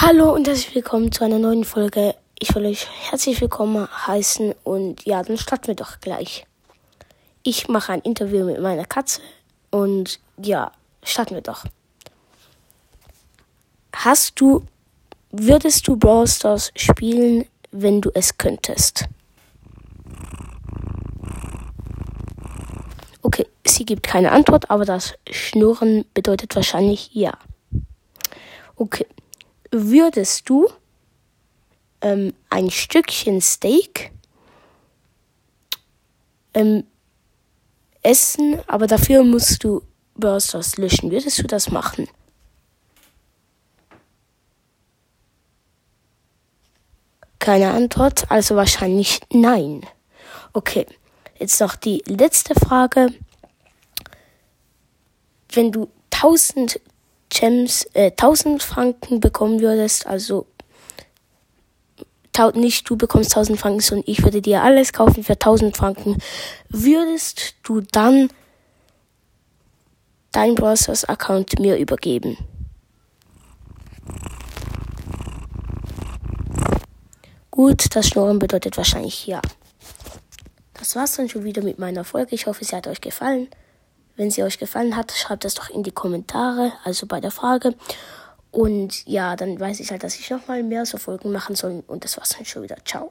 Hallo und herzlich willkommen zu einer neuen Folge. Ich will euch herzlich willkommen heißen und ja, dann starten wir doch gleich. Ich mache ein Interview mit meiner Katze und ja, starten wir doch. Hast du, würdest du Brawl Stars spielen, wenn du es könntest? Okay, sie gibt keine Antwort, aber das Schnurren bedeutet wahrscheinlich ja. Okay, würdest du ähm, ein Stückchen Steak ähm, essen, aber dafür musst du Bursters löschen. Würdest du das machen? Keine Antwort, also wahrscheinlich nein. Okay, jetzt noch die letzte Frage. Wenn du 1000 Gems, äh, 1000 Franken bekommen würdest, also nicht du bekommst 1000 Franken, sondern ich würde dir alles kaufen für 1000 Franken, würdest du dann dein Browsers Account mir übergeben? Gut, das Schnurren bedeutet wahrscheinlich ja. Das war's dann schon wieder mit meiner Folge. Ich hoffe, sie hat euch gefallen. Wenn sie euch gefallen hat, schreibt das doch in die Kommentare, also bei der Frage. Und ja, dann weiß ich halt, dass ich nochmal mehr so Folgen machen soll. Und das war's dann schon wieder. Ciao.